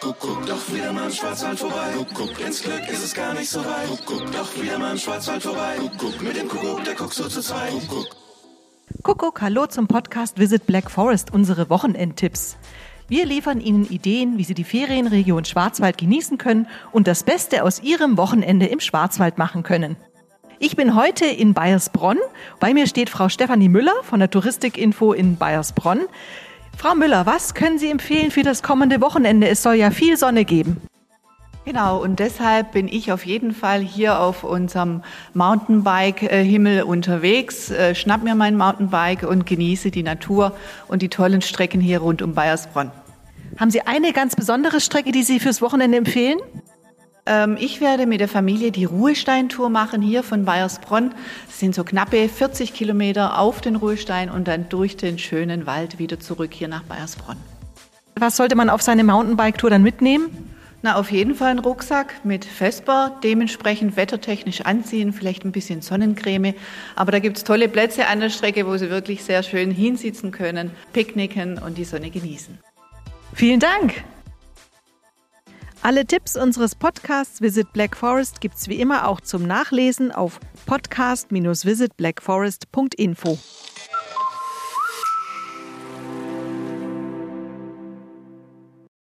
Kuckuck, doch wieder mal im Schwarzwald vorbei. Kuckuck, ins Glück ist es gar nicht so weit. Kuckuck, doch wieder mal im Schwarzwald vorbei. Kuckuck, mit dem Kuckuck, der guckt so zu zweit. Kuckuck. Kuckuck, hallo zum Podcast Visit Black Forest, unsere Wochenendtipps. Wir liefern Ihnen Ideen, wie Sie die Ferienregion Schwarzwald genießen können und das Beste aus Ihrem Wochenende im Schwarzwald machen können. Ich bin heute in Bayersbronn. Bei mir steht Frau Stefanie Müller von der Touristikinfo in Bayersbronn. Frau Müller, was können Sie empfehlen für das kommende Wochenende? Es soll ja viel Sonne geben. Genau, und deshalb bin ich auf jeden Fall hier auf unserem Mountainbike-Himmel unterwegs. Äh, schnapp mir mein Mountainbike und genieße die Natur und die tollen Strecken hier rund um Bayersbronn. Haben Sie eine ganz besondere Strecke, die Sie fürs Wochenende empfehlen? Ähm, ich werde mit der Familie die Ruhesteintour machen hier von Bayersbronn. Das sind so knappe 40 Kilometer auf den Ruhestein und dann durch den schönen Wald wieder zurück hier nach Bayersbronn. Was sollte man auf seine Mountainbike-Tour dann mitnehmen? Na, auf jeden Fall einen Rucksack mit Vesper, dementsprechend wettertechnisch anziehen, vielleicht ein bisschen Sonnencreme. Aber da gibt's tolle Plätze an der Strecke, wo Sie wirklich sehr schön hinsitzen können, picknicken und die Sonne genießen. Vielen Dank! Alle Tipps unseres Podcasts Visit Black Forest gibt's wie immer auch zum Nachlesen auf podcast-visitblackforest.info.